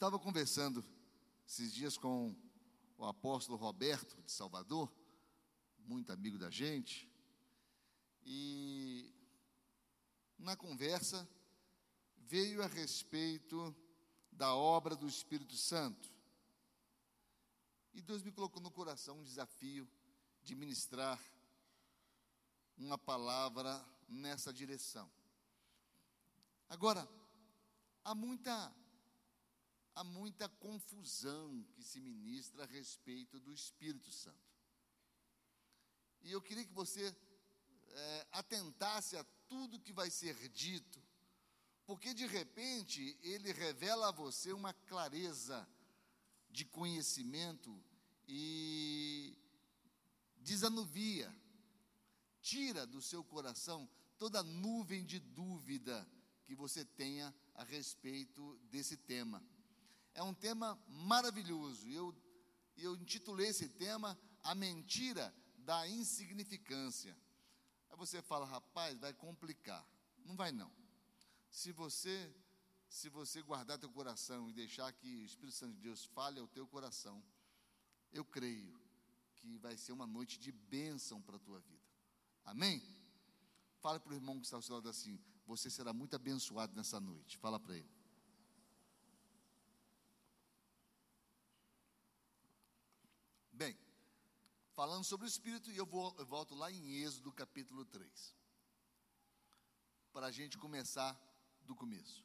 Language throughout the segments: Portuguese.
Estava conversando esses dias com o apóstolo Roberto de Salvador, muito amigo da gente, e na conversa veio a respeito da obra do Espírito Santo. E Deus me colocou no coração um desafio de ministrar uma palavra nessa direção. Agora, há muita há muita confusão que se ministra a respeito do Espírito Santo. E eu queria que você é, atentasse a tudo que vai ser dito, porque de repente ele revela a você uma clareza de conhecimento e desanuvia, tira do seu coração toda nuvem de dúvida que você tenha a respeito desse tema. É um tema maravilhoso. Eu, eu intitulei esse tema A Mentira da Insignificância. Aí você fala, rapaz, vai complicar. Não vai não. Se você se você guardar teu coração e deixar que o Espírito Santo de Deus fale ao teu coração, eu creio que vai ser uma noite de bênção para a tua vida. Amém? Fala para o irmão que está ao seu lado assim: você será muito abençoado nessa noite. Fala para ele. Bem, falando sobre o Espírito, e eu, vou, eu volto lá em Êxodo capítulo 3, para a gente começar do começo.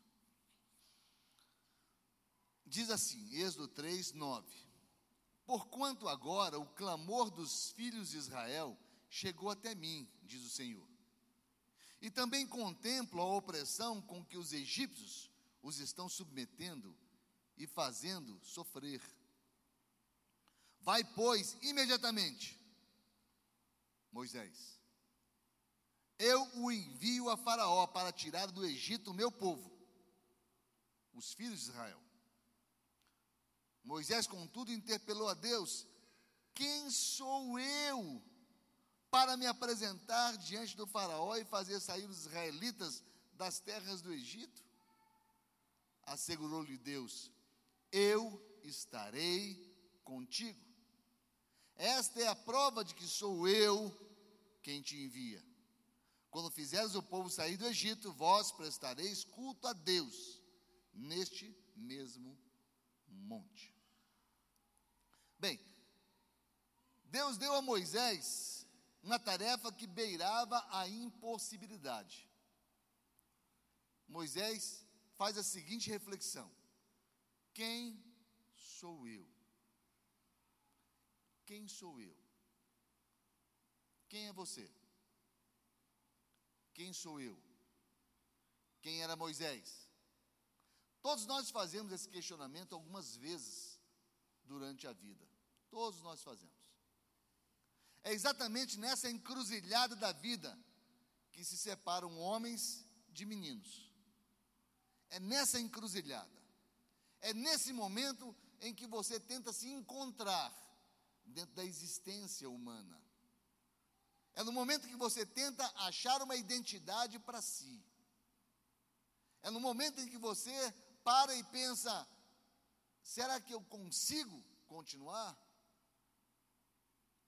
Diz assim, Êxodo 3, 9: Porquanto agora o clamor dos filhos de Israel chegou até mim, diz o Senhor, e também contemplo a opressão com que os egípcios os estão submetendo e fazendo sofrer Vai, pois, imediatamente, Moisés, eu o envio a Faraó para tirar do Egito o meu povo, os filhos de Israel. Moisés, contudo, interpelou a Deus: Quem sou eu para me apresentar diante do Faraó e fazer sair os israelitas das terras do Egito? Assegurou-lhe Deus: Eu estarei contigo. Esta é a prova de que sou eu quem te envia. Quando fizeres o povo sair do Egito, vós prestareis culto a Deus neste mesmo monte. Bem, Deus deu a Moisés uma tarefa que beirava a impossibilidade. Moisés faz a seguinte reflexão: Quem sou eu? Quem sou eu? Quem é você? Quem sou eu? Quem era Moisés? Todos nós fazemos esse questionamento algumas vezes durante a vida. Todos nós fazemos. É exatamente nessa encruzilhada da vida que se separam homens de meninos. É nessa encruzilhada. É nesse momento em que você tenta se encontrar dentro da existência humana. É no momento que você tenta achar uma identidade para si. É no momento em que você para e pensa: será que eu consigo continuar?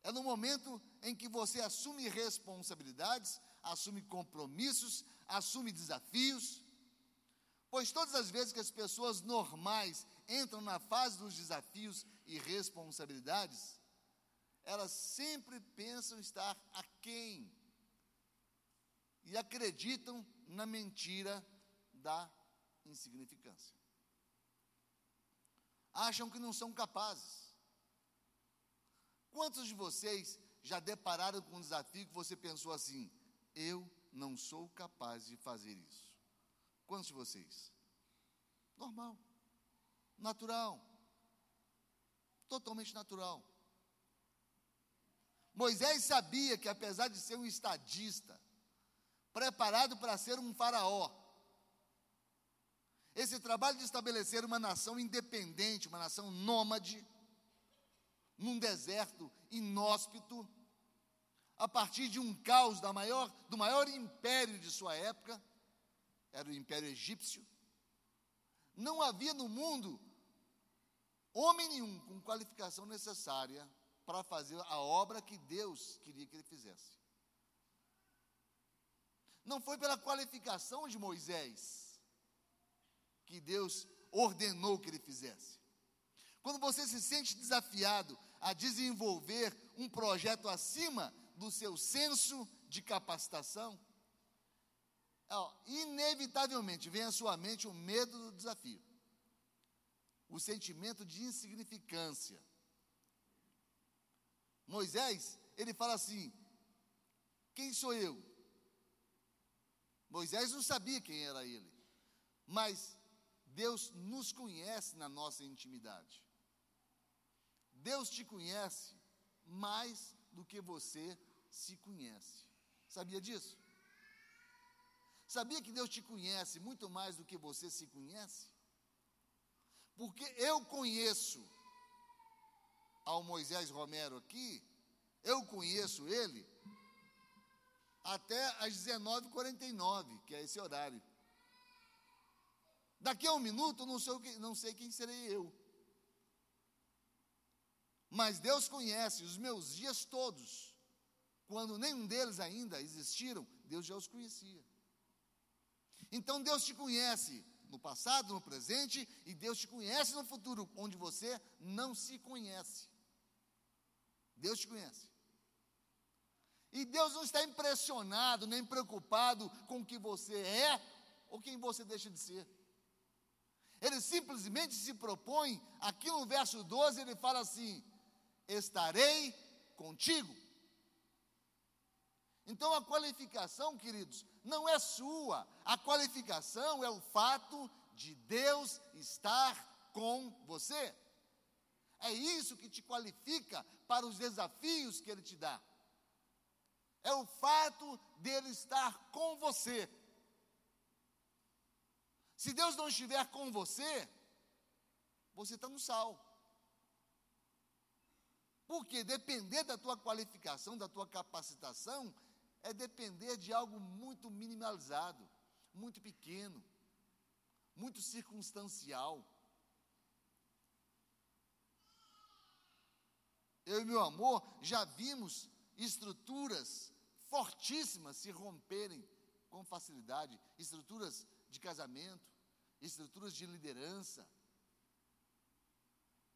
É no momento em que você assume responsabilidades, assume compromissos, assume desafios. Pois todas as vezes que as pessoas normais entram na fase dos desafios e responsabilidades, elas sempre pensam estar aquém e acreditam na mentira da insignificância. Acham que não são capazes. Quantos de vocês já depararam com um desafio que você pensou assim: eu não sou capaz de fazer isso? Quantos de vocês? Normal, natural, totalmente natural. Moisés sabia que, apesar de ser um estadista, preparado para ser um faraó, esse trabalho de estabelecer uma nação independente, uma nação nômade, num deserto inóspito, a partir de um caos maior, do maior império de sua época, era o Império Egípcio. Não havia no mundo Homem nenhum com qualificação necessária para fazer a obra que Deus queria que ele fizesse. Não foi pela qualificação de Moisés que Deus ordenou que ele fizesse. Quando você se sente desafiado a desenvolver um projeto acima do seu senso de capacitação, ó, inevitavelmente vem à sua mente o medo do desafio, o sentimento de insignificância. Moisés, ele fala assim: quem sou eu? Moisés não sabia quem era ele, mas Deus nos conhece na nossa intimidade. Deus te conhece mais do que você se conhece. Sabia disso? Sabia que Deus te conhece muito mais do que você se conhece? Porque eu conheço ao Moisés Romero aqui, eu conheço ele até às 19h49, que é esse horário. Daqui a um minuto, não sei, não sei quem serei eu. Mas Deus conhece os meus dias todos. Quando nenhum deles ainda existiram, Deus já os conhecia. Então Deus te conhece no passado, no presente, e Deus te conhece no futuro, onde você não se conhece. Deus te conhece. E Deus não está impressionado nem preocupado com o que você é ou quem você deixa de ser. Ele simplesmente se propõe, aqui no verso 12, ele fala assim: estarei contigo. Então a qualificação, queridos, não é sua, a qualificação é o fato de Deus estar com você. É isso que te qualifica para os desafios que Ele te dá. É o fato dele estar com você. Se Deus não estiver com você, você está no sal. Porque depender da tua qualificação, da tua capacitação, é depender de algo muito minimalizado, muito pequeno, muito circunstancial. Eu e meu amor já vimos estruturas fortíssimas se romperem com facilidade estruturas de casamento, estruturas de liderança.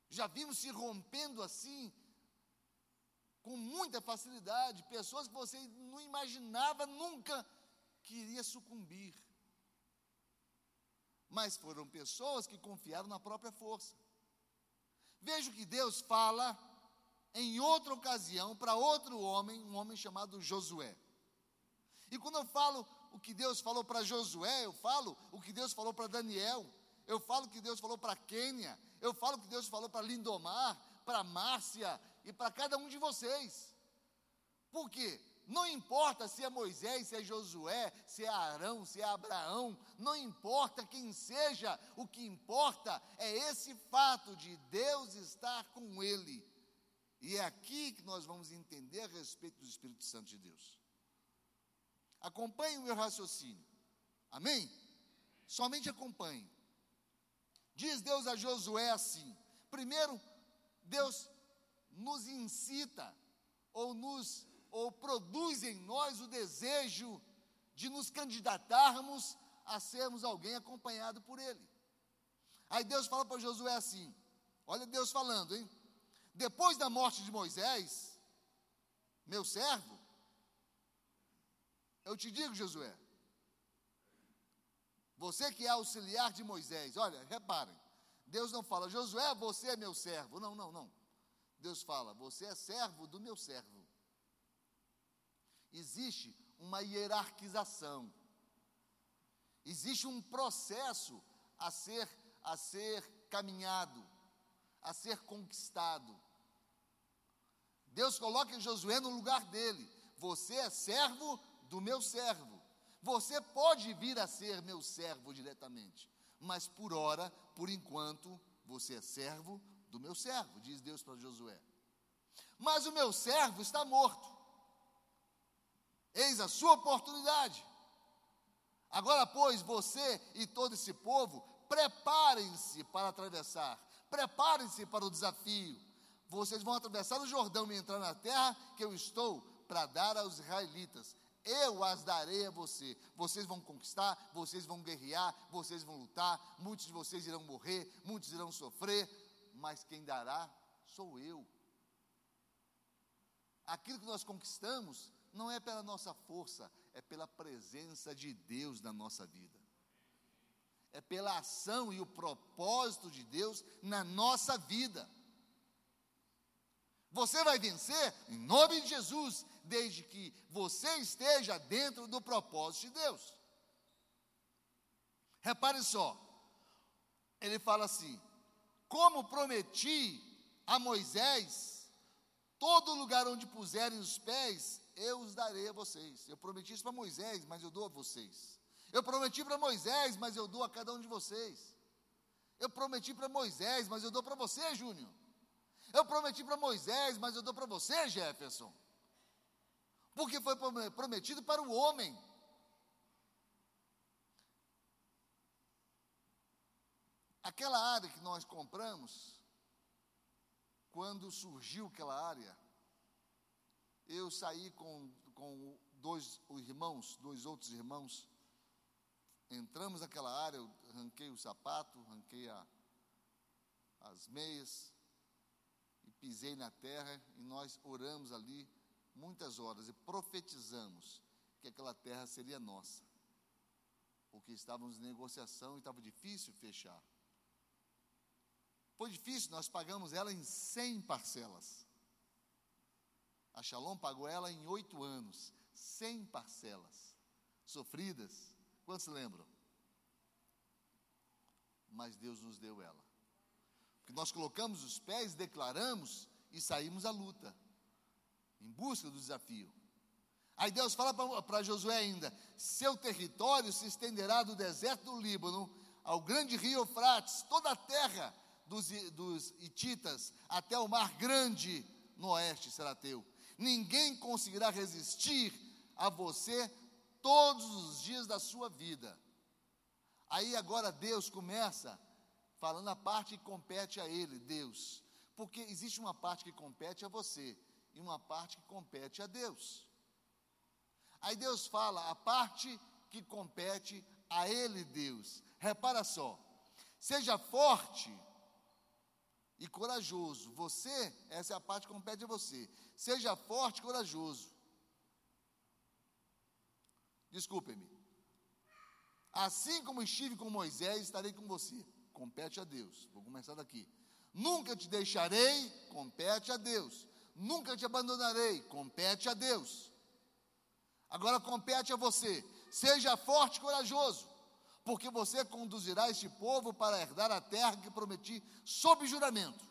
Já vimos se rompendo assim com muita facilidade, pessoas que você não imaginava nunca que iria sucumbir. Mas foram pessoas que confiaram na própria força. Vejo que Deus fala em outra ocasião para outro homem, um homem chamado Josué. E quando eu falo o que Deus falou para Josué, eu falo o que Deus falou para Daniel, eu falo o que Deus falou para Quênia, eu falo o que Deus falou para Lindomar, para Márcia, e para cada um de vocês. Por quê? Não importa se é Moisés, se é Josué, se é Arão, se é Abraão, não importa quem seja, o que importa é esse fato de Deus estar com ele. E é aqui que nós vamos entender a respeito do Espírito Santo de Deus. Acompanhe o meu raciocínio. Amém? Somente acompanhe. Diz Deus a Josué assim: primeiro, Deus nos incita ou nos ou produz em nós o desejo de nos candidatarmos a sermos alguém acompanhado por ele. Aí Deus fala para Josué assim: Olha Deus falando, hein? Depois da morte de Moisés, meu servo, eu te digo, Josué, você que é auxiliar de Moisés, olha, reparem, Deus não fala, Josué, você é meu servo. Não, não, não. Deus fala: Você é servo do meu servo. Existe uma hierarquização. Existe um processo a ser a ser caminhado, a ser conquistado. Deus coloca Josué no lugar dele. Você é servo do meu servo. Você pode vir a ser meu servo diretamente, mas por hora, por enquanto, você é servo do meu servo, diz Deus para Josué. Mas o meu servo está morto. Eis a sua oportunidade. Agora, pois, você e todo esse povo, preparem-se para atravessar, Preparem-se para o desafio. Vocês vão atravessar o Jordão e entrar na terra que eu estou para dar aos israelitas. Eu as darei a você. Vocês vão conquistar, vocês vão guerrear, vocês vão lutar. Muitos de vocês irão morrer, muitos irão sofrer, mas quem dará sou eu. Aquilo que nós conquistamos não é pela nossa força, é pela presença de Deus na nossa vida. É pela ação e o propósito de Deus na nossa vida. Você vai vencer em nome de Jesus, desde que você esteja dentro do propósito de Deus. Repare só, ele fala assim: como prometi a Moisés, todo lugar onde puserem os pés, eu os darei a vocês. Eu prometi isso para Moisés, mas eu dou a vocês. Eu prometi para Moisés, mas eu dou a cada um de vocês. Eu prometi para Moisés, mas eu dou para você, Júnior. Eu prometi para Moisés, mas eu dou para você, Jefferson. Porque foi prometido para o homem. Aquela área que nós compramos, quando surgiu aquela área, eu saí com, com dois irmãos, dois outros irmãos, entramos naquela área, eu arranquei o sapato, arranquei a, as meias, e pisei na terra, e nós oramos ali muitas horas e profetizamos que aquela terra seria nossa, porque estávamos em negociação e estava difícil fechar. Foi difícil, nós pagamos ela em 100 parcelas. A Shalom pagou ela em oito anos, 100 parcelas, sofridas. Quantos lembram? Mas Deus nos deu ela. Porque nós colocamos os pés, declaramos e saímos à luta, em busca do desafio. Aí Deus fala para Josué ainda: seu território se estenderá do deserto do Líbano ao grande rio Eufrates, toda a terra dos, dos Hititas até o mar grande no oeste será teu. Ninguém conseguirá resistir a você todos os dias da sua vida. Aí agora Deus começa falando a parte que compete a Ele, Deus. Porque existe uma parte que compete a você e uma parte que compete a Deus. Aí Deus fala a parte que compete a Ele, Deus. Repara só, seja forte e corajoso. Você, essa é a parte que compete a você. Seja forte e corajoso. Desculpe-me. Assim como estive com Moisés, estarei com você. Compete a Deus. Vou começar daqui. Nunca te deixarei, compete a Deus. Nunca te abandonarei, compete a Deus. Agora compete a você. Seja forte e corajoso porque você conduzirá este povo para herdar a terra que prometi sob juramento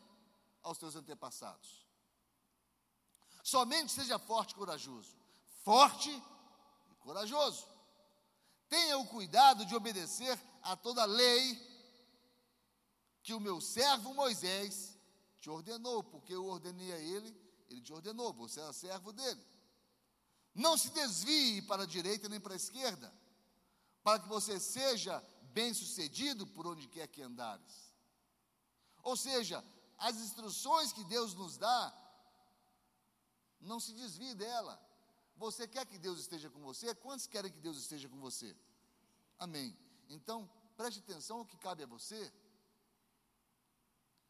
aos teus antepassados. Somente seja forte e corajoso. Forte corajoso. Tenha o cuidado de obedecer a toda lei que o meu servo Moisés te ordenou, porque eu ordenei a ele, ele te ordenou, você era servo dele. Não se desvie para a direita nem para a esquerda para que você seja bem-sucedido por onde quer que andares. Ou seja, as instruções que Deus nos dá, não se desvie dela. Você quer que Deus esteja com você? Quantos querem que Deus esteja com você? Amém. Então, preste atenção ao que cabe a você.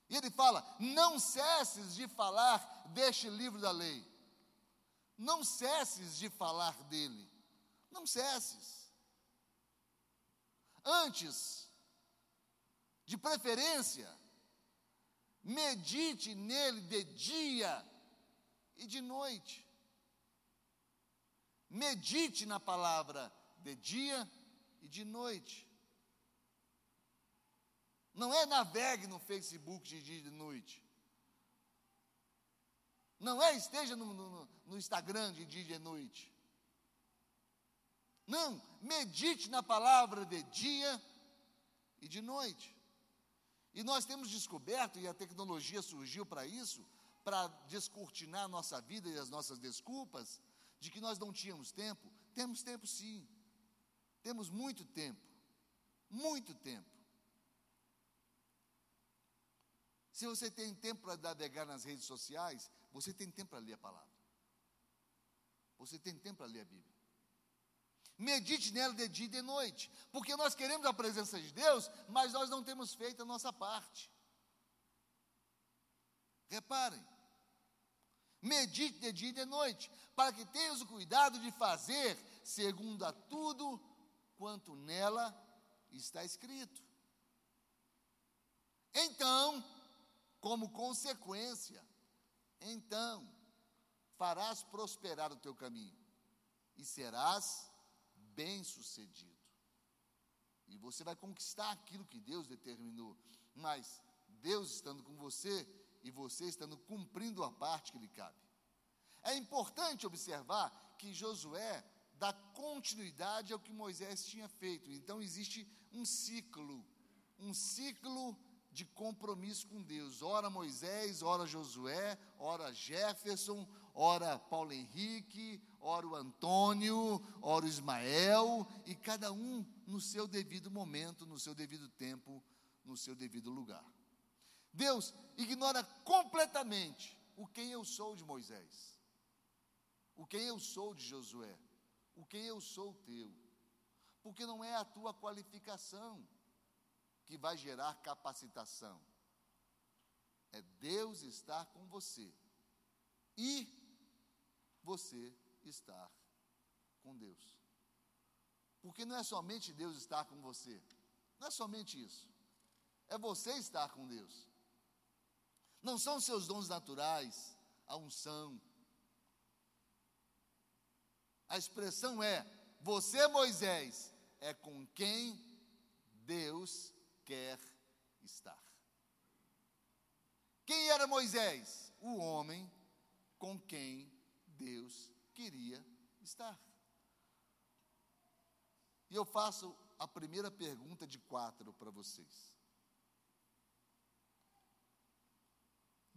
E ele fala: não cesses de falar deste livro da lei. Não cesses de falar dele. Não cesses. Antes, de preferência, medite nele de dia e de noite. Medite na palavra de dia e de noite. Não é navegue no Facebook de dia e de noite. Não é esteja no, no, no Instagram de dia e de noite. Não, medite na palavra de dia e de noite. E nós temos descoberto, e a tecnologia surgiu para isso, para descortinar a nossa vida e as nossas desculpas, de que nós não tínhamos tempo. Temos tempo sim. Temos muito tempo. Muito tempo. Se você tem tempo para navegar nas redes sociais, você tem tempo para ler a palavra. Você tem tempo para ler a Bíblia. Medite nela de dia e de noite, porque nós queremos a presença de Deus, mas nós não temos feito a nossa parte. Reparem, medite de dia e de noite, para que tenhas o cuidado de fazer segundo a tudo quanto nela está escrito. Então, como consequência, então farás prosperar o teu caminho e serás bem-sucedido. E você vai conquistar aquilo que Deus determinou. Mas Deus estando com você e você estando cumprindo a parte que lhe cabe. É importante observar que Josué dá continuidade ao que Moisés tinha feito. Então existe um ciclo, um ciclo de compromisso com Deus. Ora Moisés, ora Josué, ora Jefferson, ora Paulo Henrique, ora o Antônio, ora o Ismael, e cada um no seu devido momento, no seu devido tempo, no seu devido lugar. Deus ignora completamente o quem eu sou de Moisés, o quem eu sou de Josué, o quem eu sou teu, porque não é a tua qualificação que vai gerar capacitação, é Deus estar com você e você estar com Deus. Porque não é somente Deus estar com você, não é somente isso, é você estar com Deus. Não são seus dons naturais, a unção. A expressão é: você, Moisés, é com quem Deus quer estar. Quem era Moisés? O homem com quem Deus queria estar. E eu faço a primeira pergunta de quatro para vocês.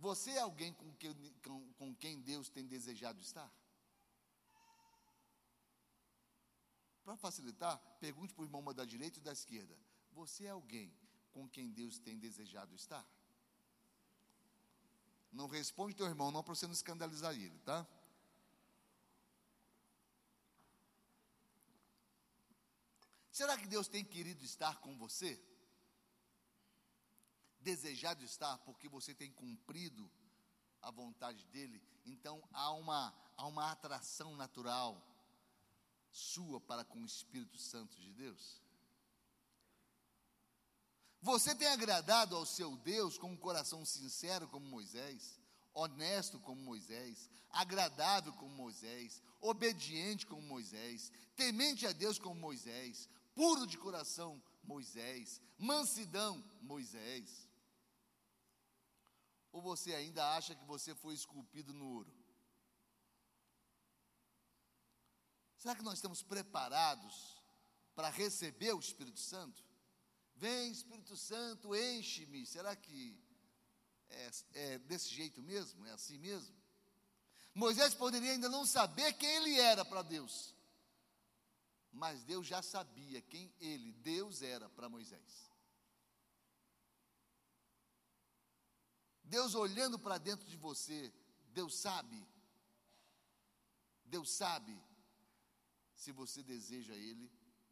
Você é alguém com, que, com, com quem Deus tem desejado estar? Para facilitar, pergunte para o irmão da direita e da esquerda. Você é alguém com quem Deus tem desejado estar? Não responde teu irmão, não para você não escandalizar ele, tá? Será que Deus tem querido estar com você? Desejado estar porque você tem cumprido a vontade dele? Então há uma, há uma atração natural sua para com o Espírito Santo de Deus? Você tem agradado ao seu Deus com um coração sincero como Moisés, honesto como Moisés, agradável como Moisés, obediente como Moisés, temente a Deus como Moisés, puro de coração, Moisés, mansidão, Moisés. Ou você ainda acha que você foi esculpido no ouro? Será que nós estamos preparados para receber o Espírito Santo? Vem, Espírito Santo, enche-me. Será que é, é, desse jeito mesmo? É assim mesmo? Moisés poderia ainda não saber quem ele era para Deus mas Deus já sabia quem ele, Deus, era para Moisés. Deus olhando para dentro de você, Deus sabe, Deus sabe se você deseja Ele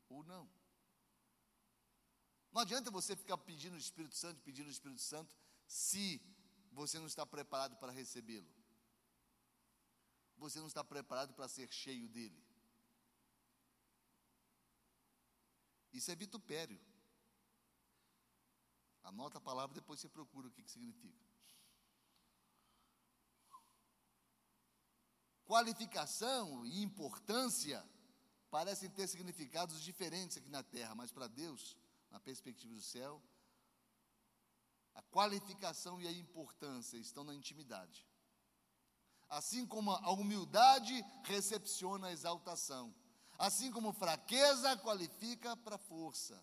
ou não. Não adianta você ficar pedindo o Espírito Santo, pedindo o Espírito Santo, se você não está preparado para recebê-lo. Você não está preparado para ser cheio dele. Isso é vitupério. Anota a palavra, depois você procura o que, que significa. Qualificação e importância parecem ter significados diferentes aqui na terra, mas para Deus, na perspectiva do céu, a qualificação e a importância estão na intimidade. Assim como a humildade recepciona a exaltação, Assim como fraqueza qualifica para força.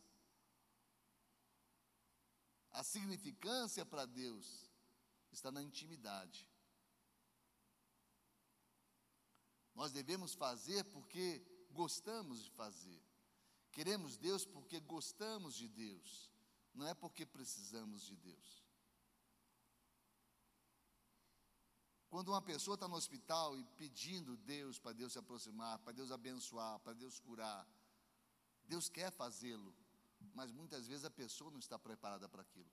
A significância para Deus está na intimidade. Nós devemos fazer porque gostamos de fazer. Queremos Deus porque gostamos de Deus, não é porque precisamos de Deus. Quando uma pessoa está no hospital e pedindo Deus para Deus se aproximar, para Deus abençoar, para Deus curar, Deus quer fazê-lo, mas muitas vezes a pessoa não está preparada para aquilo.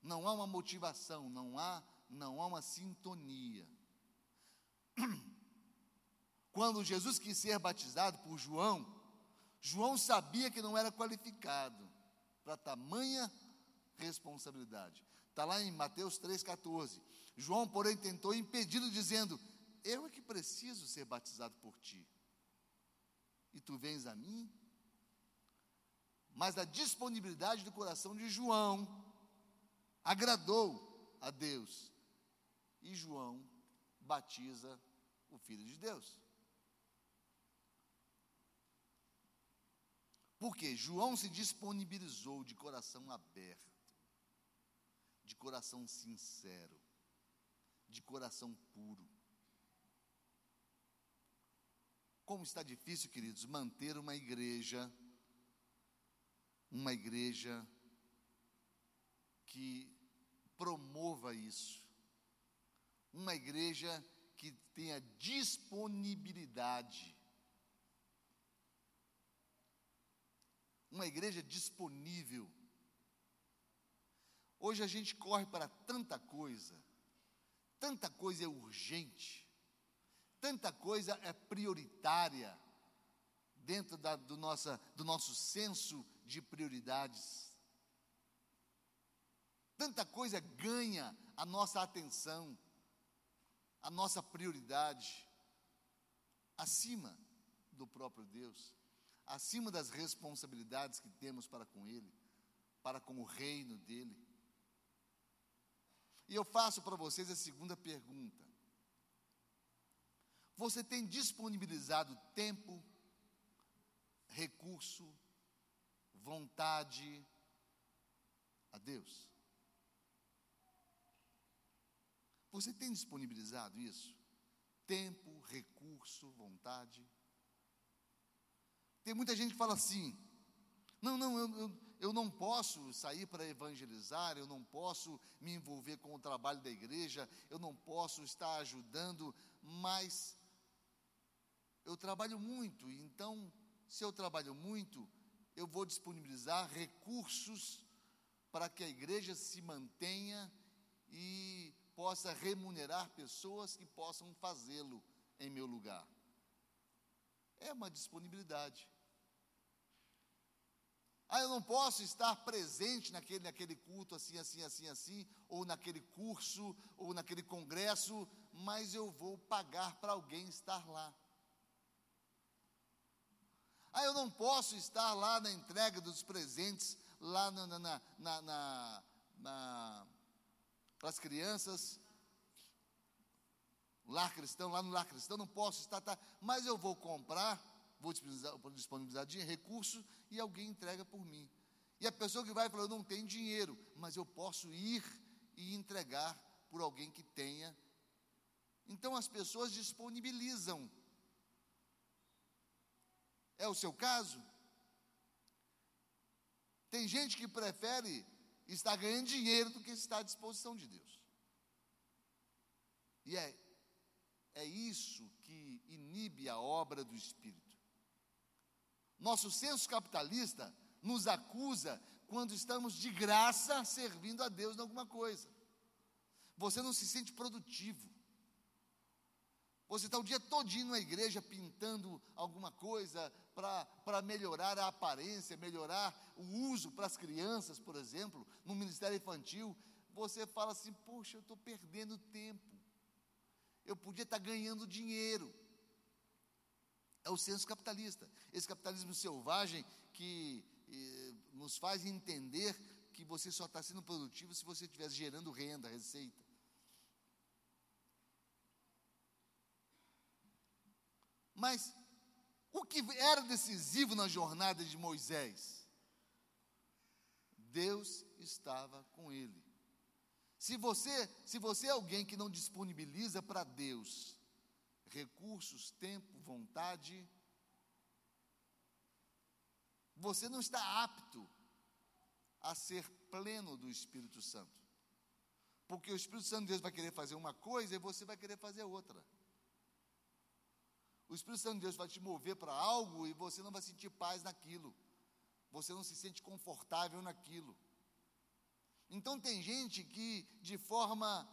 Não há uma motivação, não há, não há uma sintonia. Quando Jesus quis ser batizado por João, João sabia que não era qualificado para tamanha responsabilidade. Está lá em Mateus 3,14. João, porém, tentou impedi-lo, dizendo: Eu é que preciso ser batizado por ti. E tu vens a mim? Mas a disponibilidade do coração de João agradou a Deus. E João batiza o Filho de Deus. Porque João se disponibilizou de coração aberto, de coração sincero, de coração puro. Como está difícil, queridos, manter uma igreja, uma igreja que promova isso, uma igreja que tenha disponibilidade uma igreja disponível. Hoje a gente corre para tanta coisa, tanta coisa é urgente, tanta coisa é prioritária dentro da, do, nossa, do nosso senso de prioridades. Tanta coisa ganha a nossa atenção, a nossa prioridade, acima do próprio Deus acima das responsabilidades que temos para com Ele, para com o reino dEle. E eu faço para vocês a segunda pergunta. Você tem disponibilizado tempo, recurso, vontade a Deus? Você tem disponibilizado isso? Tempo, recurso, vontade? Tem muita gente que fala assim: não, não, eu, eu, eu não posso sair para evangelizar, eu não posso me envolver com o trabalho da igreja, eu não posso estar ajudando, mas eu trabalho muito, então, se eu trabalho muito, eu vou disponibilizar recursos para que a igreja se mantenha e possa remunerar pessoas que possam fazê-lo em meu lugar. É uma disponibilidade. Ah, eu não posso estar presente naquele, naquele culto assim, assim, assim, assim, ou naquele curso, ou naquele congresso, mas eu vou pagar para alguém estar lá. Ah, eu não posso estar lá na entrega dos presentes, lá na, na, na, na, na para as crianças, lar cristão, lá no lar cristão, não posso estar, tá, mas eu vou comprar, vou disponibilizar, disponibilizar dinheiro, recurso, e alguém entrega por mim. E a pessoa que vai fala, eu não tenho dinheiro, mas eu posso ir e entregar por alguém que tenha. Então as pessoas disponibilizam. É o seu caso? Tem gente que prefere estar ganhando dinheiro do que estar à disposição de Deus. E é é isso que inibe a obra do Espírito. Nosso senso capitalista nos acusa quando estamos de graça servindo a Deus em alguma coisa. Você não se sente produtivo. Você está o dia todinho na igreja pintando alguma coisa para melhorar a aparência, melhorar o uso para as crianças, por exemplo, no ministério infantil. Você fala assim: Poxa, eu estou perdendo tempo eu podia estar ganhando dinheiro. É o senso capitalista. Esse capitalismo selvagem que eh, nos faz entender que você só está sendo produtivo se você estiver gerando renda, receita. Mas o que era decisivo na jornada de Moisés? Deus estava com ele. Se você, se você é alguém que não disponibiliza para Deus recursos, tempo, vontade, você não está apto a ser pleno do Espírito Santo. Porque o Espírito Santo de Deus vai querer fazer uma coisa e você vai querer fazer outra. O Espírito Santo de Deus vai te mover para algo e você não vai sentir paz naquilo. Você não se sente confortável naquilo. Então tem gente que de forma,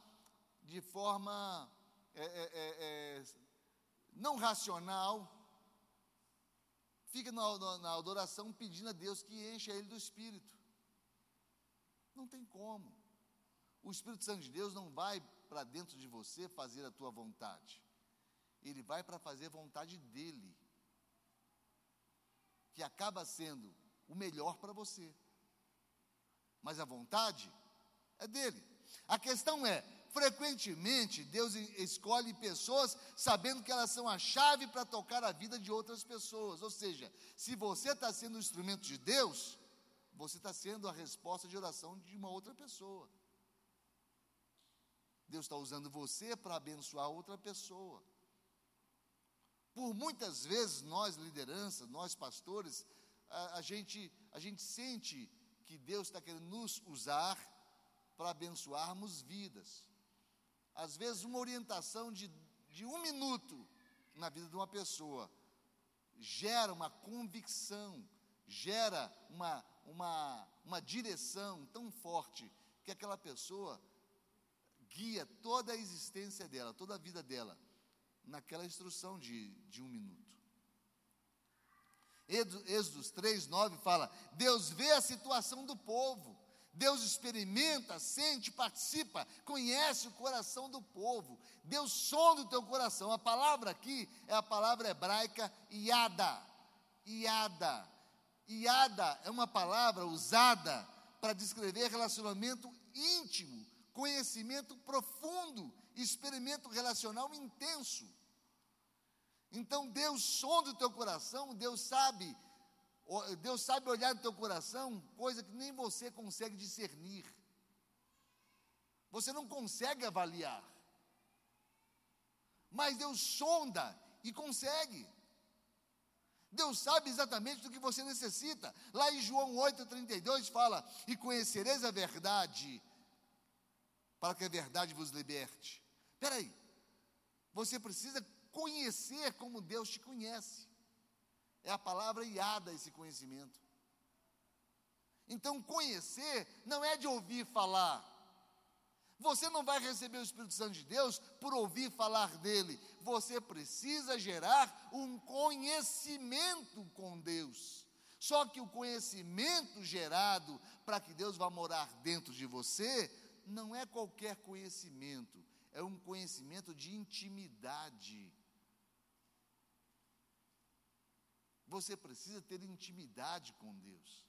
de forma é, é, é, é não racional, fica na, na adoração pedindo a Deus que encha ele do Espírito. Não tem como. O Espírito Santo de Deus não vai para dentro de você fazer a tua vontade. Ele vai para fazer vontade dele, que acaba sendo o melhor para você. Mas a vontade é dele. A questão é: frequentemente Deus escolhe pessoas sabendo que elas são a chave para tocar a vida de outras pessoas. Ou seja, se você está sendo um instrumento de Deus, você está sendo a resposta de oração de uma outra pessoa. Deus está usando você para abençoar outra pessoa. Por muitas vezes, nós, liderança, nós, pastores, a, a gente, a gente sente que Deus está querendo nos usar para abençoarmos vidas. Às vezes, uma orientação de, de um minuto na vida de uma pessoa gera uma convicção, gera uma, uma, uma direção tão forte que aquela pessoa guia toda a existência dela, toda a vida dela naquela instrução de, de um minuto. Êxodo 3, 9 fala: Deus vê a situação do povo, Deus experimenta, sente, participa, conhece o coração do povo, Deus sonda o teu coração. A palavra aqui é a palavra hebraica iada, iada. Iada é uma palavra usada para descrever relacionamento íntimo, conhecimento profundo, experimento relacional intenso. Então Deus sonda o teu coração, Deus sabe, Deus sabe olhar no teu coração, coisa que nem você consegue discernir. Você não consegue avaliar. Mas Deus sonda e consegue. Deus sabe exatamente do que você necessita. Lá em João 8,32 fala: E conhecereis a verdade, para que a verdade vos liberte. Espera aí, você precisa conhecer como Deus te conhece. É a palavra iada esse conhecimento. Então, conhecer não é de ouvir falar. Você não vai receber o Espírito Santo de Deus por ouvir falar dele. Você precisa gerar um conhecimento com Deus. Só que o conhecimento gerado para que Deus vá morar dentro de você não é qualquer conhecimento, é um conhecimento de intimidade. Você precisa ter intimidade com Deus.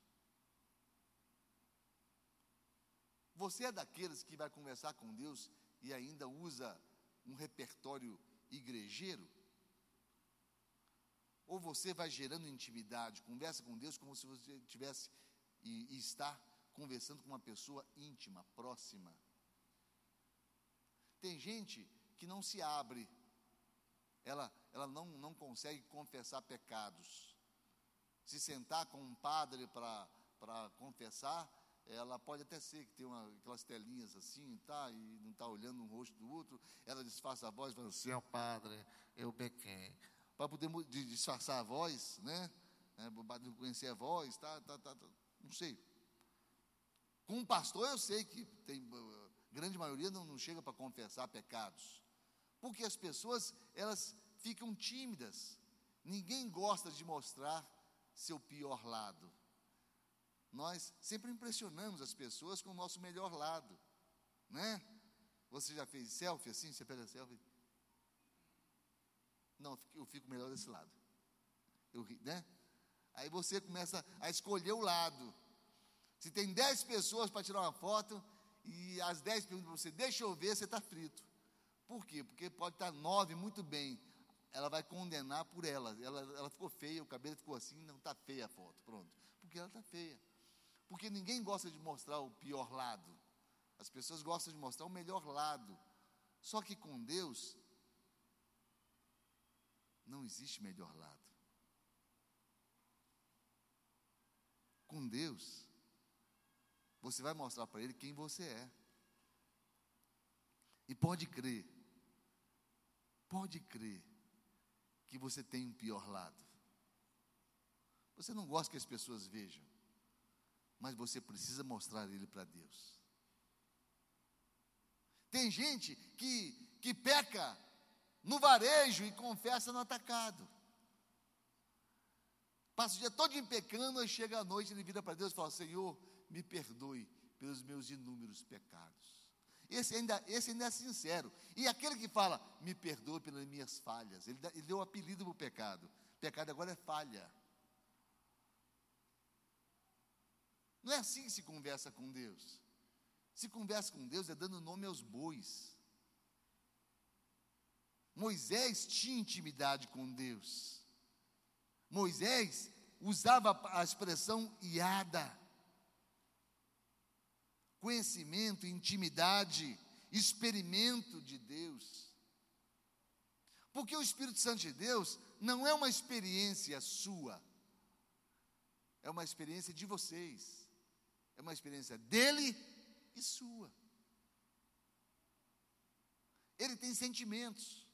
Você é daqueles que vai conversar com Deus e ainda usa um repertório igrejeiro? Ou você vai gerando intimidade, conversa com Deus como se você tivesse e, e está conversando com uma pessoa íntima, próxima? Tem gente que não se abre, ela, ela não, não consegue confessar pecados. Se sentar com um padre para confessar, ela pode até ser que tem uma, aquelas telinhas assim, tá, e não está olhando um rosto do outro, ela disfarça a voz, fala assim, padre, eu pequei. Para poder disfarçar a voz, né? É, para conhecer a voz, tá, tá, tá, tá, não sei. Com um pastor eu sei que tem, grande maioria não, não chega para confessar pecados. Porque as pessoas, elas ficam tímidas. Ninguém gosta de mostrar seu pior lado. Nós sempre impressionamos as pessoas com o nosso melhor lado, né? Você já fez selfie assim? Você pega selfie? Não, eu fico melhor desse lado. Eu, né? Aí você começa a escolher o lado. Se tem dez pessoas para tirar uma foto e as dez perguntam para você, deixa eu ver, você está frito. Por quê? Porque pode estar nove muito bem. Ela vai condenar por ela. ela. Ela ficou feia, o cabelo ficou assim, não está feia a foto. Pronto. Porque ela está feia. Porque ninguém gosta de mostrar o pior lado. As pessoas gostam de mostrar o melhor lado. Só que com Deus, não existe melhor lado. Com Deus, você vai mostrar para ele quem você é. E pode crer, pode crer que você tem um pior lado. Você não gosta que as pessoas vejam, mas você precisa mostrar ele para Deus. Tem gente que, que peca no varejo e confessa no atacado. Passa o dia todo em pecando, e chega à noite, ele vira para Deus e fala: Senhor, me perdoe pelos meus inúmeros pecados. Esse ainda, esse ainda é sincero. E aquele que fala, me perdoe pelas minhas falhas, ele, ele deu o um apelido para o pecado. Pecado agora é falha. Não é assim que se conversa com Deus. Se conversa com Deus é dando nome aos bois. Moisés tinha intimidade com Deus. Moisés usava a expressão iada conhecimento, intimidade, experimento de Deus. Porque o Espírito Santo de Deus não é uma experiência sua, é uma experiência de vocês, é uma experiência dele e sua. Ele tem sentimentos.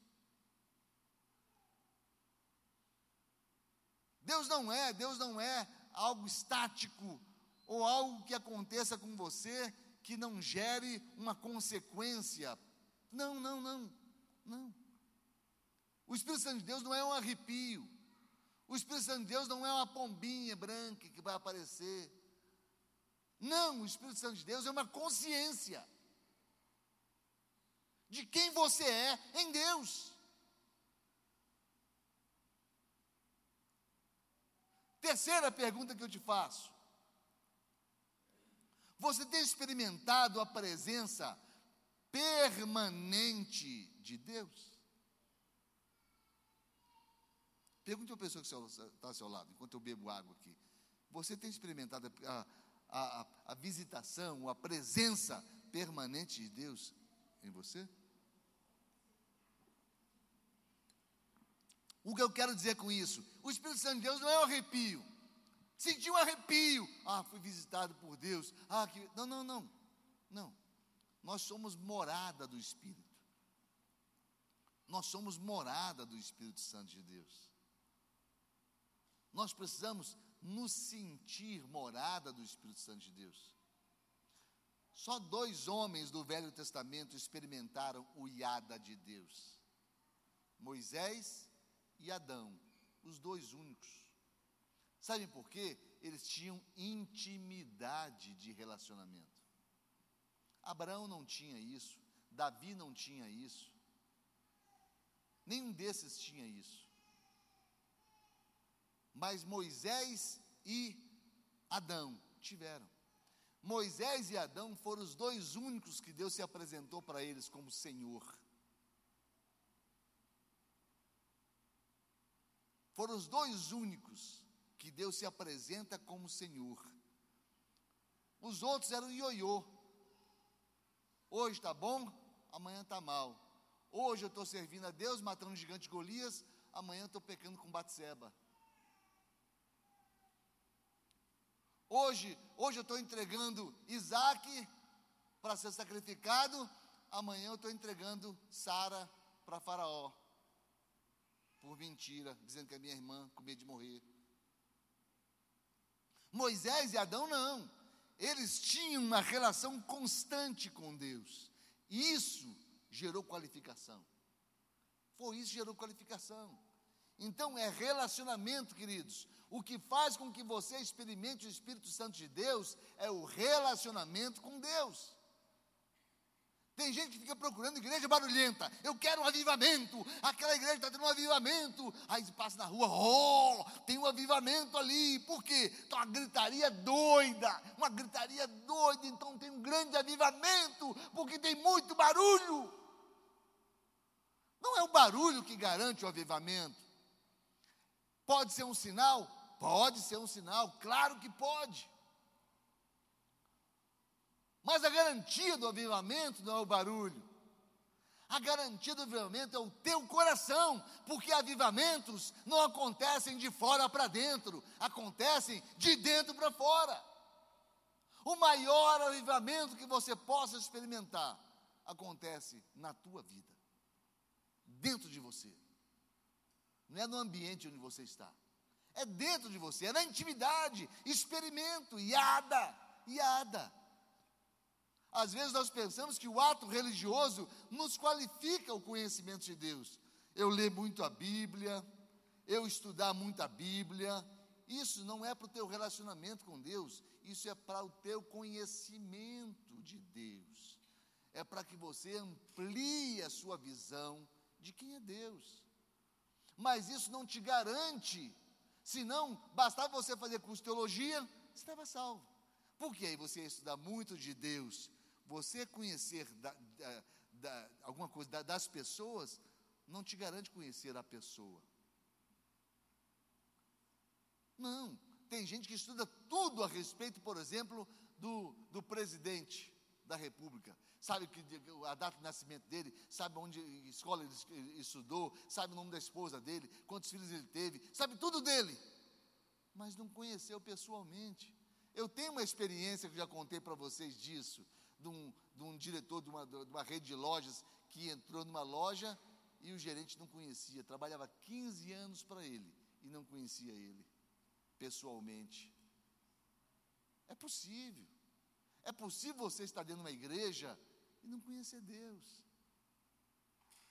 Deus não é, Deus não é algo estático, ou algo que aconteça com você que não gere uma consequência. Não, não, não, não. O Espírito Santo de Deus não é um arrepio. O Espírito Santo de Deus não é uma pombinha branca que vai aparecer. Não, o Espírito Santo de Deus é uma consciência de quem você é em Deus. Terceira pergunta que eu te faço: você tem experimentado a presença permanente de Deus? Pergunte a pessoa que está ao seu lado, enquanto eu bebo água aqui. Você tem experimentado a, a, a visitação, a presença permanente de Deus em você? O que eu quero dizer com isso? O Espírito Santo de Deus não é um arrepio. Senti um arrepio. Ah, fui visitado por Deus. Ah, que... Não, não, não. Não. Nós somos morada do Espírito. Nós somos morada do Espírito Santo de Deus. Nós precisamos nos sentir morada do Espírito Santo de Deus. Só dois homens do Velho Testamento experimentaram o iada de Deus: Moisés e Adão, os dois únicos. Sabem por quê? Eles tinham intimidade de relacionamento. Abraão não tinha isso, Davi não tinha isso, nenhum desses tinha isso. Mas Moisés e Adão tiveram. Moisés e Adão foram os dois únicos que Deus se apresentou para eles como Senhor. Foram os dois únicos que Deus se apresenta como Senhor. Os outros eram ioiô. Hoje está bom, amanhã está mal. Hoje eu estou servindo a Deus, matando o gigante Golias, amanhã estou pecando com Batseba. Hoje, hoje eu estou entregando Isaac para ser sacrificado, amanhã eu estou entregando Sara para Faraó. Por mentira, dizendo que é minha irmã, com medo de morrer. Moisés e Adão não. Eles tinham uma relação constante com Deus. Isso gerou qualificação. Foi isso que gerou qualificação. Então é relacionamento, queridos. O que faz com que você experimente o Espírito Santo de Deus é o relacionamento com Deus. Tem gente que fica procurando igreja barulhenta. Eu quero um avivamento. Aquela igreja está tendo um avivamento. Aí passa na rua, oh, tem um avivamento ali. Por quê? Então uma gritaria doida. Uma gritaria doida. Então tem um grande avivamento. Porque tem muito barulho. Não é o barulho que garante o avivamento. Pode ser um sinal? Pode ser um sinal, claro que pode. Mas a garantia do avivamento não é o barulho. A garantia do avivamento é o teu coração, porque avivamentos não acontecem de fora para dentro, acontecem de dentro para fora. O maior avivamento que você possa experimentar acontece na tua vida, dentro de você. Não é no ambiente onde você está. É dentro de você, é na intimidade. Experimento, iada, iada. Às vezes nós pensamos que o ato religioso nos qualifica o conhecimento de Deus. Eu ler muito a Bíblia, eu estudar muito a Bíblia, isso não é para o teu relacionamento com Deus, isso é para o teu conhecimento de Deus. É para que você amplie a sua visão de quem é Deus. Mas isso não te garante, senão bastava você fazer curso de teologia, você estava salvo. Porque aí você ia estudar muito de Deus, você conhecer da, da, da, alguma coisa das pessoas, não te garante conhecer a pessoa. Não, tem gente que estuda tudo a respeito, por exemplo, do, do presidente da República. Sabe que, a data de nascimento dele, sabe onde escola ele estudou, sabe o nome da esposa dele, quantos filhos ele teve, sabe tudo dele, mas não conheceu pessoalmente. Eu tenho uma experiência que já contei para vocês disso, de um, de um diretor de uma, de uma rede de lojas que entrou numa loja e o gerente não conhecia, trabalhava 15 anos para ele e não conhecia ele pessoalmente. É possível. É possível você estar dentro de uma igreja e não conhecer Deus.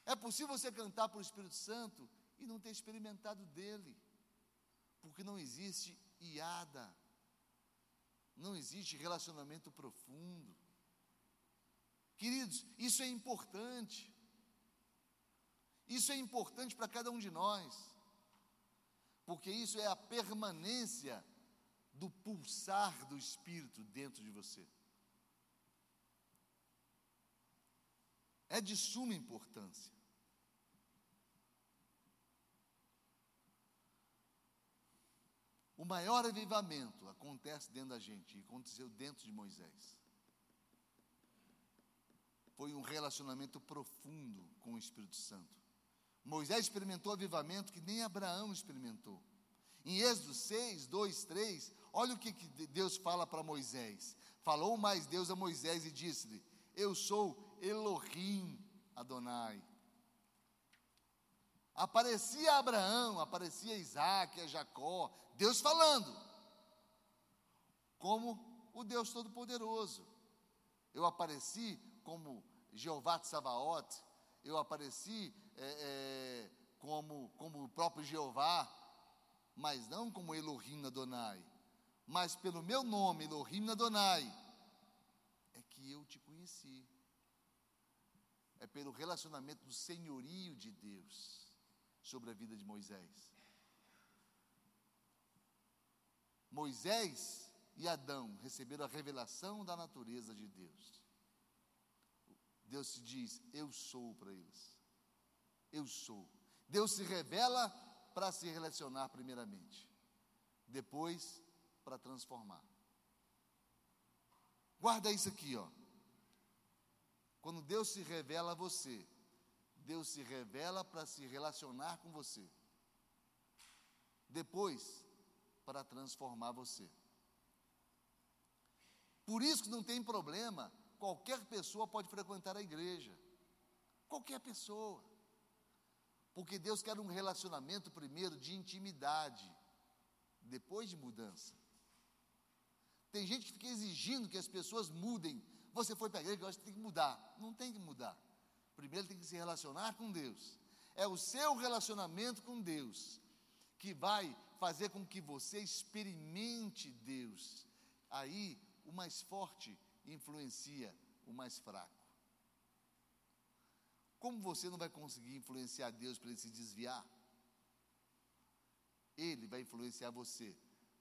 É possível você cantar para o Espírito Santo e não ter experimentado dele. Porque não existe iada. Não existe relacionamento profundo. Queridos, isso é importante. Isso é importante para cada um de nós porque isso é a permanência do pulsar do Espírito dentro de você. É de suma importância. O maior avivamento acontece dentro da gente, e aconteceu dentro de Moisés. Foi um relacionamento profundo com o Espírito Santo. Moisés experimentou avivamento que nem Abraão experimentou. Em Êxodo 6, 2, 3, olha o que, que Deus fala para Moisés. Falou mais Deus a Moisés e disse-lhe: Eu sou Elohim Adonai. Aparecia Abraão, aparecia Isaac, a Jacó, Deus falando, como o Deus Todo-Poderoso. Eu apareci como Jeová de Sabaoth, eu apareci é, é, como, como o próprio Jeová, mas não como Elohim Adonai, mas pelo meu nome, Elohim Adonai, é que eu te conheci. É pelo relacionamento do senhorio de Deus sobre a vida de Moisés. Moisés e Adão receberam a revelação da natureza de Deus. Deus se diz: Eu sou para eles eu sou. Deus se revela para se relacionar primeiramente, depois para transformar. Guarda isso aqui, ó. Quando Deus se revela a você, Deus se revela para se relacionar com você. Depois, para transformar você. Por isso que não tem problema, qualquer pessoa pode frequentar a igreja. Qualquer pessoa. Porque Deus quer um relacionamento primeiro de intimidade, depois de mudança. Tem gente que fica exigindo que as pessoas mudem. Você foi para a igreja, que tem que mudar. Não tem que mudar. Primeiro tem que se relacionar com Deus. É o seu relacionamento com Deus que vai fazer com que você experimente Deus. Aí o mais forte influencia o mais fraco. Como você não vai conseguir influenciar Deus para ele se desviar? Ele vai influenciar você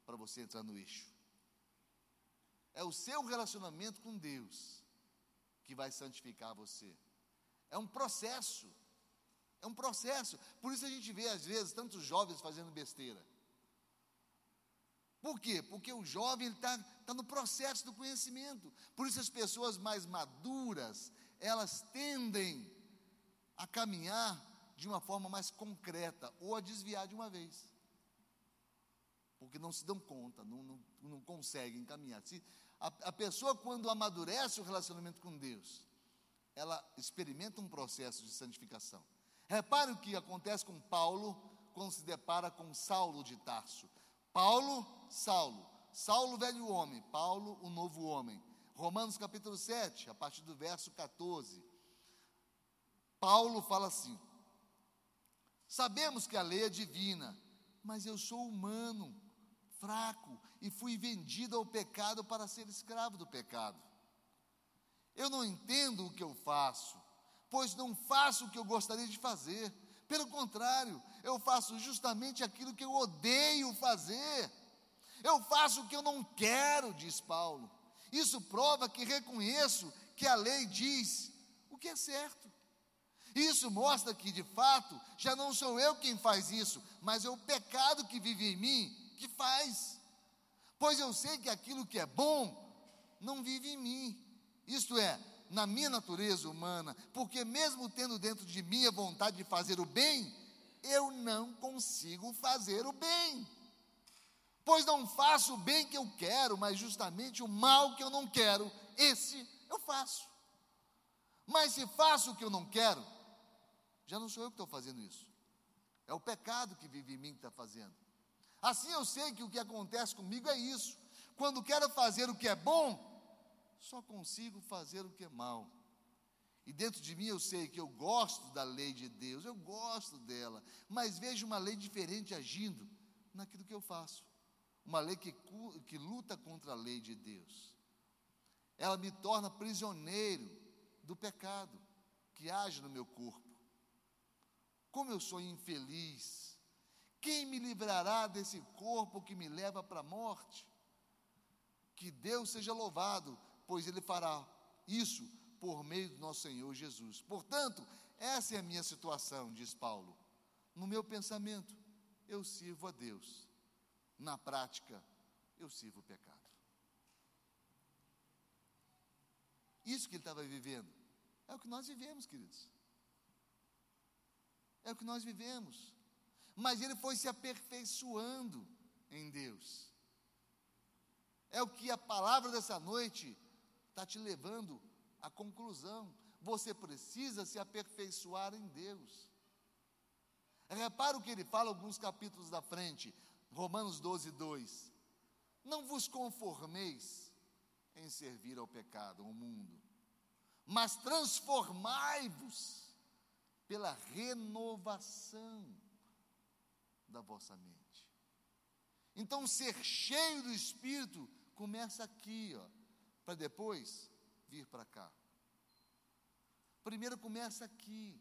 para você entrar no eixo. É o seu relacionamento com Deus que vai santificar você. É um processo. É um processo. Por isso a gente vê, às vezes, tantos jovens fazendo besteira. Por quê? Porque o jovem está tá no processo do conhecimento. Por isso as pessoas mais maduras, elas tendem a caminhar de uma forma mais concreta ou a desviar de uma vez. Porque não se dão conta, não, não, não conseguem caminhar. Se, A, a pessoa, quando amadurece o relacionamento com Deus, ela experimenta um processo de santificação. Repare o que acontece com Paulo quando se depara com Saulo de Tarso. Paulo, Saulo. Saulo, velho homem. Paulo, o novo homem. Romanos capítulo 7, a partir do verso 14. Paulo fala assim: Sabemos que a lei é divina, mas eu sou humano, fraco, e fui vendido ao pecado para ser escravo do pecado. Eu não entendo o que eu faço, pois não faço o que eu gostaria de fazer. Pelo contrário, eu faço justamente aquilo que eu odeio fazer. Eu faço o que eu não quero, diz Paulo. Isso prova que reconheço que a lei diz o que é certo. Isso mostra que, de fato, já não sou eu quem faz isso, mas é o pecado que vive em mim que faz. Pois eu sei que aquilo que é bom não vive em mim, isto é, na minha natureza humana, porque mesmo tendo dentro de mim a vontade de fazer o bem, eu não consigo fazer o bem. Pois não faço o bem que eu quero, mas justamente o mal que eu não quero, esse eu faço. Mas se faço o que eu não quero, já não sou eu que estou fazendo isso. É o pecado que vive em mim que está fazendo. Assim eu sei que o que acontece comigo é isso. Quando quero fazer o que é bom, só consigo fazer o que é mal. E dentro de mim eu sei que eu gosto da lei de Deus, eu gosto dela, mas vejo uma lei diferente agindo naquilo que eu faço. Uma lei que, que luta contra a lei de Deus. Ela me torna prisioneiro do pecado que age no meu corpo. Como eu sou infeliz. Quem me livrará desse corpo que me leva para a morte? Que Deus seja louvado, pois Ele fará isso por meio do nosso Senhor Jesus. Portanto, essa é a minha situação, diz Paulo. No meu pensamento, eu sirvo a Deus. Na prática, eu sirvo o pecado. Isso que ele estava vivendo é o que nós vivemos, queridos. É o que nós vivemos. Mas ele foi se aperfeiçoando em Deus. É o que a palavra dessa noite está te levando à conclusão. Você precisa se aperfeiçoar em Deus. Repara o que ele fala alguns capítulos da frente, Romanos 12, 2. Não vos conformeis em servir ao pecado, ao mundo, mas transformai-vos pela renovação da vossa mente. Então, ser cheio do Espírito começa aqui, ó, para depois vir para cá. Primeiro começa aqui.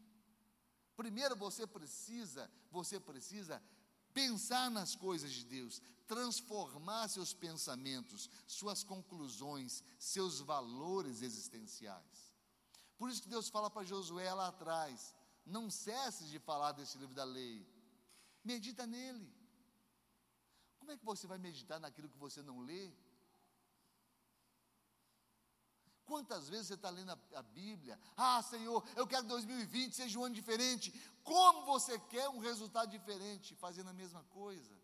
Primeiro você precisa, você precisa pensar nas coisas de Deus, transformar seus pensamentos, suas conclusões, seus valores existenciais. Por isso que Deus fala para Josué lá atrás: não cesse de falar desse livro da lei. Medita nele. Como é que você vai meditar naquilo que você não lê? Quantas vezes você está lendo a, a, Bíblia? Ah, Senhor, eu quero que 2020 seja um ano diferente. Como você quer um resultado diferente fazendo a mesma coisa?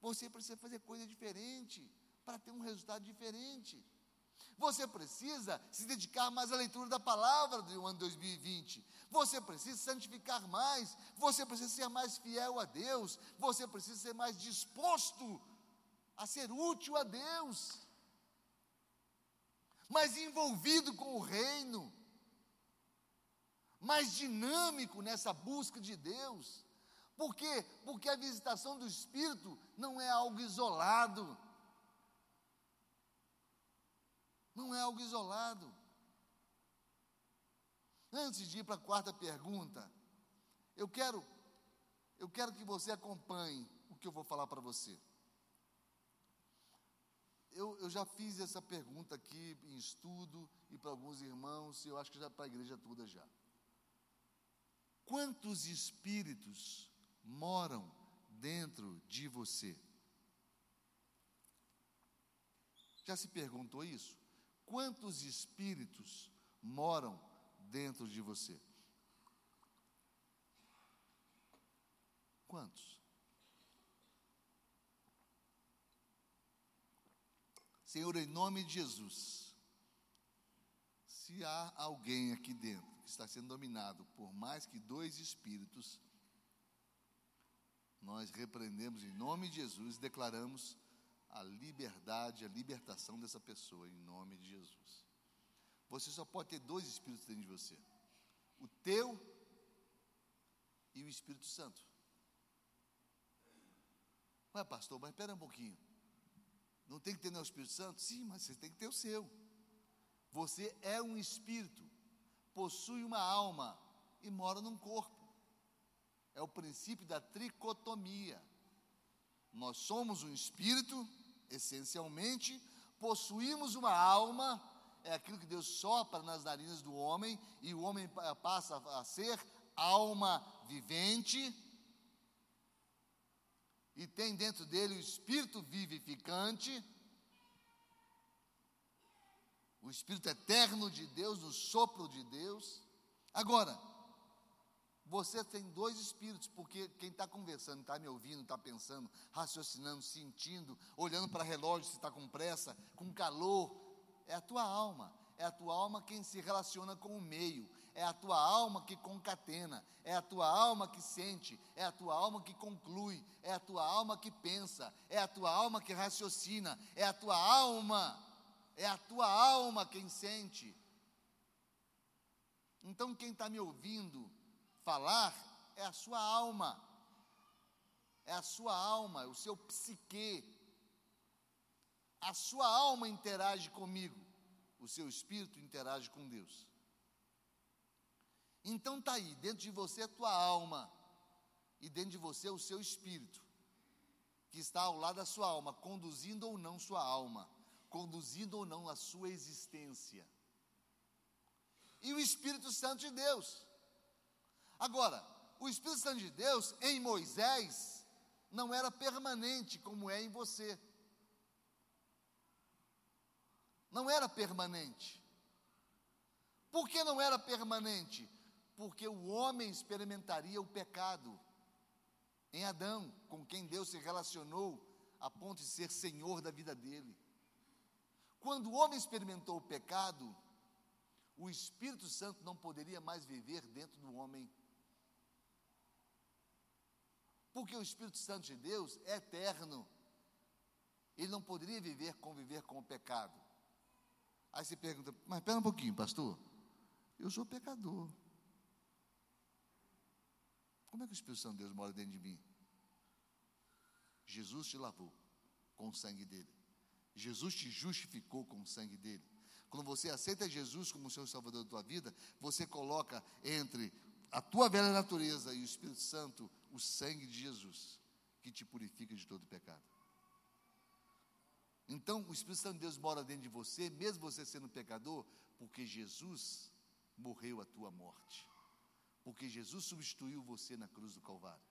Você precisa fazer coisa diferente para ter um resultado diferente. Você precisa se dedicar mais à leitura da palavra do ano 2020. Você precisa santificar mais. Você precisa ser mais fiel a Deus. Você precisa ser mais disposto a ser útil a Deus. Mais envolvido com o reino. Mais dinâmico nessa busca de Deus. Por quê? Porque a visitação do Espírito não é algo isolado Não é algo isolado. Antes de ir para a quarta pergunta, eu quero, eu quero que você acompanhe o que eu vou falar para você. Eu, eu, já fiz essa pergunta aqui em estudo e para alguns irmãos, e eu acho que já para a igreja toda já. Quantos espíritos moram dentro de você? Já se perguntou isso? Quantos espíritos moram dentro de você? Quantos? Senhor, em nome de Jesus, se há alguém aqui dentro que está sendo dominado por mais que dois espíritos, nós repreendemos em nome de Jesus e declaramos a liberdade, a libertação dessa pessoa, em nome de Jesus. Você só pode ter dois espíritos dentro de você: o teu e o Espírito Santo. Ué, pastor, mas espera um pouquinho. Não tem que ter o Espírito Santo? Sim, mas você tem que ter o seu. Você é um espírito, possui uma alma e mora num corpo. É o princípio da tricotomia. Nós somos um espírito, essencialmente, possuímos uma alma, é aquilo que Deus sopra nas narinas do homem, e o homem passa a ser alma vivente, e tem dentro dele o espírito vivificante, o espírito eterno de Deus, o sopro de Deus. Agora, você tem dois espíritos, porque quem está conversando, está me ouvindo, está pensando, raciocinando, sentindo, olhando para relógio se está com pressa, com calor, é a tua alma. É a tua alma quem se relaciona com o meio, é a tua alma que concatena, é a tua alma que sente, é a tua alma que conclui, é a tua alma que pensa, é a tua alma que raciocina, é a tua alma, é a tua alma quem sente. Então, quem está me ouvindo falar é a sua alma, é a sua alma, é o seu psique. A sua alma interage comigo, o seu espírito interage com Deus. Então está aí, dentro de você a tua alma, e dentro de você o seu espírito, que está ao lado da sua alma, conduzindo ou não sua alma, conduzindo ou não a sua existência. E o Espírito Santo de Deus. Agora, o Espírito Santo de Deus em Moisés não era permanente como é em você. Não era permanente. Por que não era permanente? Porque o homem experimentaria o pecado em Adão, com quem Deus se relacionou a ponto de ser senhor da vida dele. Quando o homem experimentou o pecado, o Espírito Santo não poderia mais viver dentro do homem. Porque o Espírito Santo de Deus é eterno. Ele não poderia viver, conviver com o pecado. Aí você pergunta, mas espera um pouquinho, pastor. Eu sou pecador. Como é que o Espírito Santo de Deus mora dentro de mim? Jesus te lavou com o sangue dele. Jesus te justificou com o sangue dele. Quando você aceita Jesus como seu Salvador da tua vida, você coloca entre a tua velha natureza e o Espírito Santo o sangue de Jesus, que te purifica de todo pecado. Então, o Espírito Santo de Deus mora dentro de você, mesmo você sendo pecador, porque Jesus morreu a tua morte porque Jesus substituiu você na cruz do Calvário.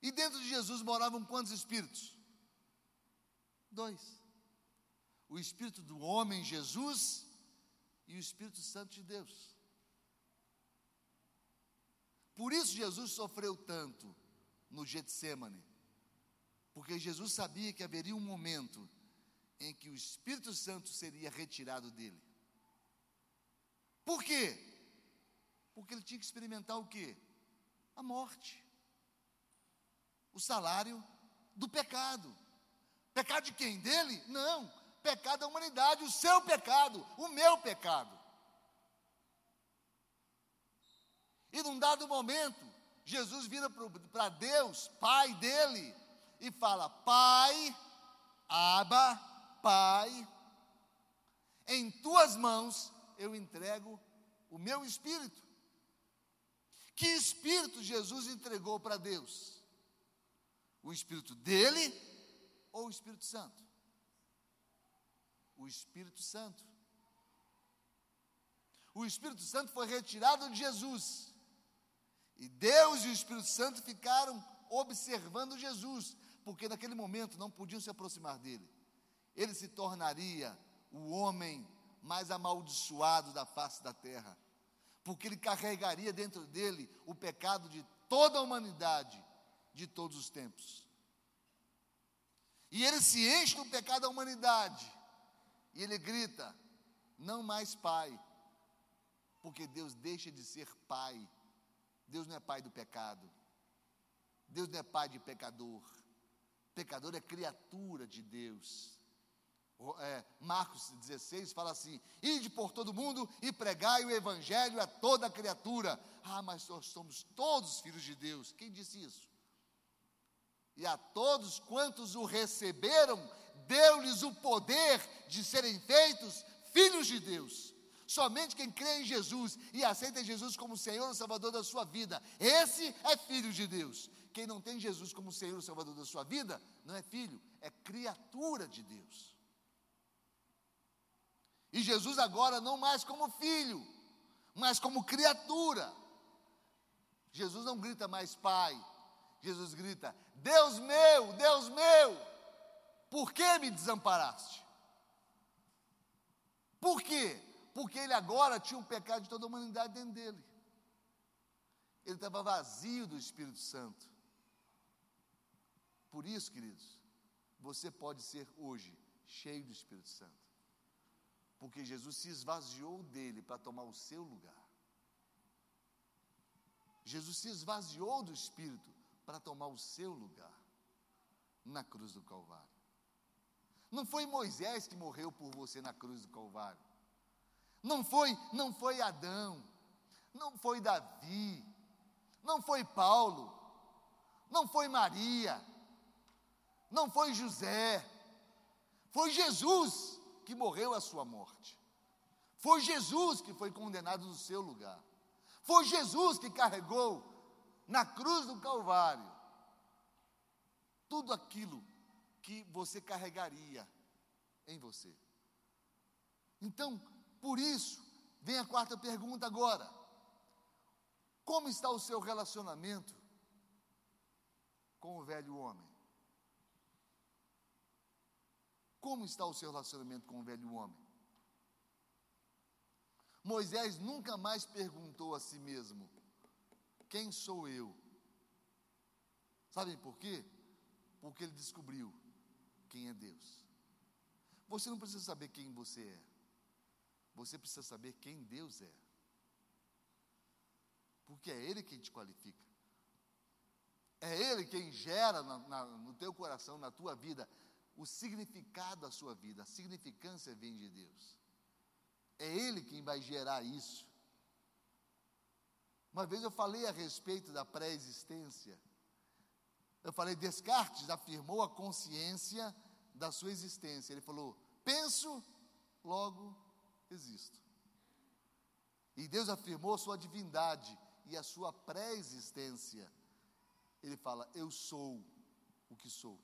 E dentro de Jesus moravam quantos espíritos? Dois. O espírito do homem Jesus e o Espírito Santo de Deus. Por isso Jesus sofreu tanto no Getsemane. Porque Jesus sabia que haveria um momento em que o Espírito Santo seria retirado dele. Por quê? Porque ele tinha que experimentar o quê? A morte. O salário do pecado. Pecado de quem? Dele? Não. Pecado da humanidade, o seu pecado, o meu pecado. E num dado momento, Jesus vira para Deus, Pai dele, e fala: Pai, Aba, Pai, em tuas mãos eu entrego o meu espírito. Que espírito Jesus entregou para Deus? O espírito dele ou o Espírito Santo? O Espírito Santo. O Espírito Santo foi retirado de Jesus. E Deus e o Espírito Santo ficaram observando Jesus, porque naquele momento não podiam se aproximar dele. Ele se tornaria o homem mais amaldiçoado da face da terra, porque ele carregaria dentro dele o pecado de toda a humanidade, de todos os tempos. E ele se enche do pecado da humanidade. E ele grita: Não mais pai. Porque Deus deixa de ser pai. Deus não é pai do pecado. Deus não é pai de pecador. Pecador é criatura de Deus. É, Marcos 16 fala assim: Ide por todo mundo e pregai o evangelho a toda criatura. Ah, mas nós somos todos filhos de Deus. Quem disse isso? E a todos quantos o receberam, deu-lhes o poder de serem feitos filhos de Deus. Somente quem crê em Jesus e aceita Jesus como Senhor e Salvador da sua vida, esse é filho de Deus. Quem não tem Jesus como Senhor e Salvador da sua vida, não é filho, é criatura de Deus. E Jesus agora não mais como filho, mas como criatura. Jesus não grita mais pai, Jesus grita: Deus meu, Deus meu, por que me desamparaste? Por quê? Porque ele agora tinha um pecado de toda a humanidade dentro dele. Ele estava vazio do Espírito Santo. Por isso, queridos, você pode ser hoje cheio do Espírito Santo. Porque Jesus se esvaziou dele para tomar o seu lugar. Jesus se esvaziou do Espírito para tomar o seu lugar na cruz do Calvário. Não foi Moisés que morreu por você na cruz do Calvário. Não foi, não foi Adão. Não foi Davi. Não foi Paulo. Não foi Maria. Não foi José. Foi Jesus que morreu a sua morte. Foi Jesus que foi condenado no seu lugar. Foi Jesus que carregou na cruz do Calvário tudo aquilo que você carregaria em você. Então, por isso, vem a quarta pergunta agora. Como está o seu relacionamento com o velho homem? Como está o seu relacionamento com o velho homem? Moisés nunca mais perguntou a si mesmo: Quem sou eu? Sabem por quê? Porque ele descobriu quem é Deus. Você não precisa saber quem você é, você precisa saber quem Deus é. Porque é Ele quem te qualifica. É Ele quem gera na, na, no teu coração, na tua vida, o significado da sua vida. A significância vem de Deus. É Ele quem vai gerar isso. Uma vez eu falei a respeito da pré-existência. Eu falei, Descartes afirmou a consciência da sua existência. Ele falou: penso, logo existo. E Deus afirmou sua divindade e a sua pré-existência. Ele fala: Eu sou o que sou.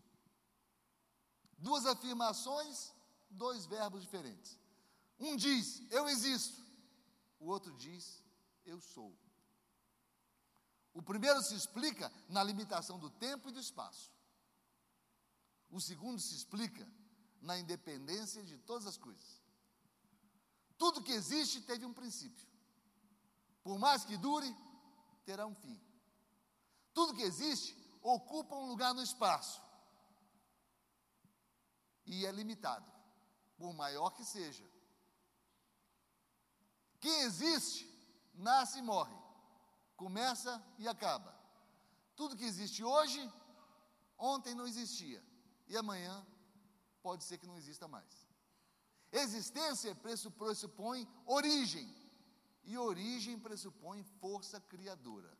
Duas afirmações, dois verbos diferentes. Um diz, eu existo. O outro diz, eu sou. O primeiro se explica na limitação do tempo e do espaço. O segundo se explica na independência de todas as coisas. Tudo que existe teve um princípio. Por mais que dure, terá um fim. Tudo que existe ocupa um lugar no espaço. E é limitado, por maior que seja. Quem existe, nasce e morre, começa e acaba. Tudo que existe hoje, ontem não existia, e amanhã pode ser que não exista mais. Existência pressupõe origem, e origem pressupõe força criadora.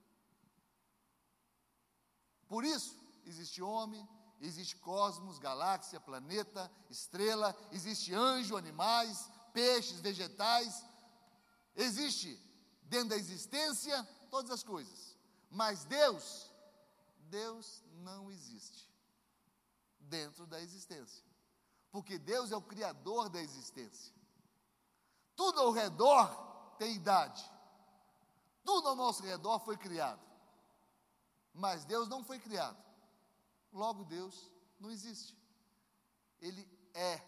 Por isso, existe homem, existe cosmos, galáxia, planeta, estrela, existe anjo, animais, peixes, vegetais, Existe dentro da existência todas as coisas, mas Deus, Deus não existe dentro da existência, porque Deus é o criador da existência. Tudo ao redor tem idade, tudo ao nosso redor foi criado, mas Deus não foi criado, logo Deus não existe, Ele é.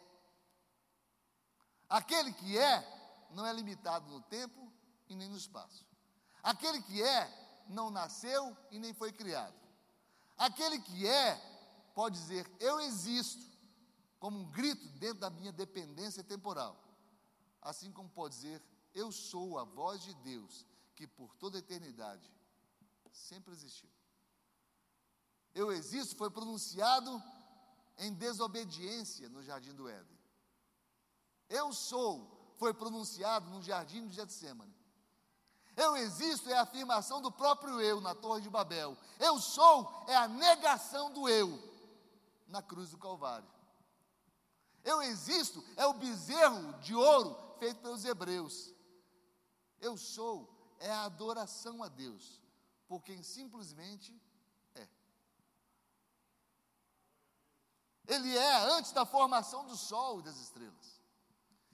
Aquele que é, não é limitado no tempo e nem no espaço. Aquele que é, não nasceu e nem foi criado. Aquele que é, pode dizer eu existo, como um grito dentro da minha dependência temporal, assim como pode dizer eu sou a voz de Deus que por toda a eternidade sempre existiu. Eu existo foi pronunciado em desobediência no jardim do Éden. Eu sou foi pronunciado no jardim do Getsemane. Eu existo é a afirmação do próprio eu na Torre de Babel. Eu sou é a negação do eu na cruz do Calvário. Eu existo é o bezerro de ouro feito pelos hebreus. Eu sou é a adoração a Deus por quem simplesmente é. Ele é antes da formação do sol e das estrelas.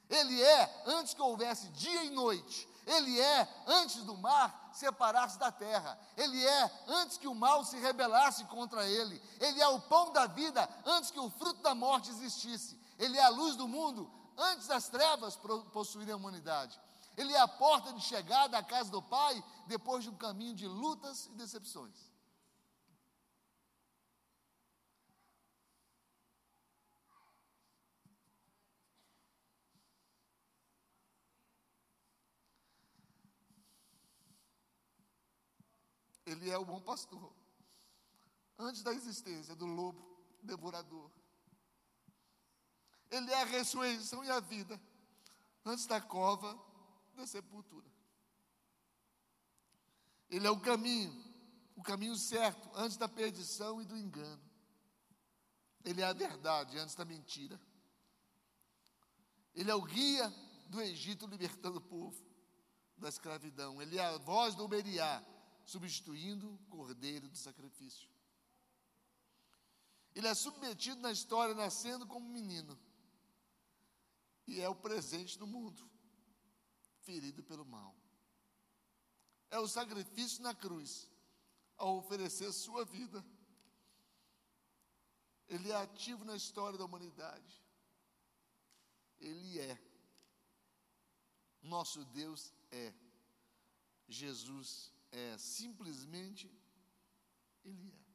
Ele é antes que houvesse dia e noite. Ele é antes do mar separar-se da terra. Ele é antes que o mal se rebelasse contra ele. Ele é o pão da vida antes que o fruto da morte existisse. Ele é a luz do mundo antes das trevas possuírem a humanidade. Ele é a porta de chegada à casa do Pai depois de um caminho de lutas e decepções. Ele é o bom pastor. Antes da existência do lobo devorador. Ele é a ressurreição e a vida. Antes da cova da sepultura. Ele é o caminho, o caminho certo, antes da perdição e do engano. Ele é a verdade antes da mentira. Ele é o guia do Egito libertando o povo da escravidão. Ele é a voz do Beriá, substituindo o cordeiro do sacrifício. Ele é submetido na história, nascendo como menino. E é o presente do mundo ferido pelo mal. É o sacrifício na cruz, ao oferecer sua vida. Ele é ativo na história da humanidade. Ele é. Nosso Deus é. Jesus é. Simplesmente, é.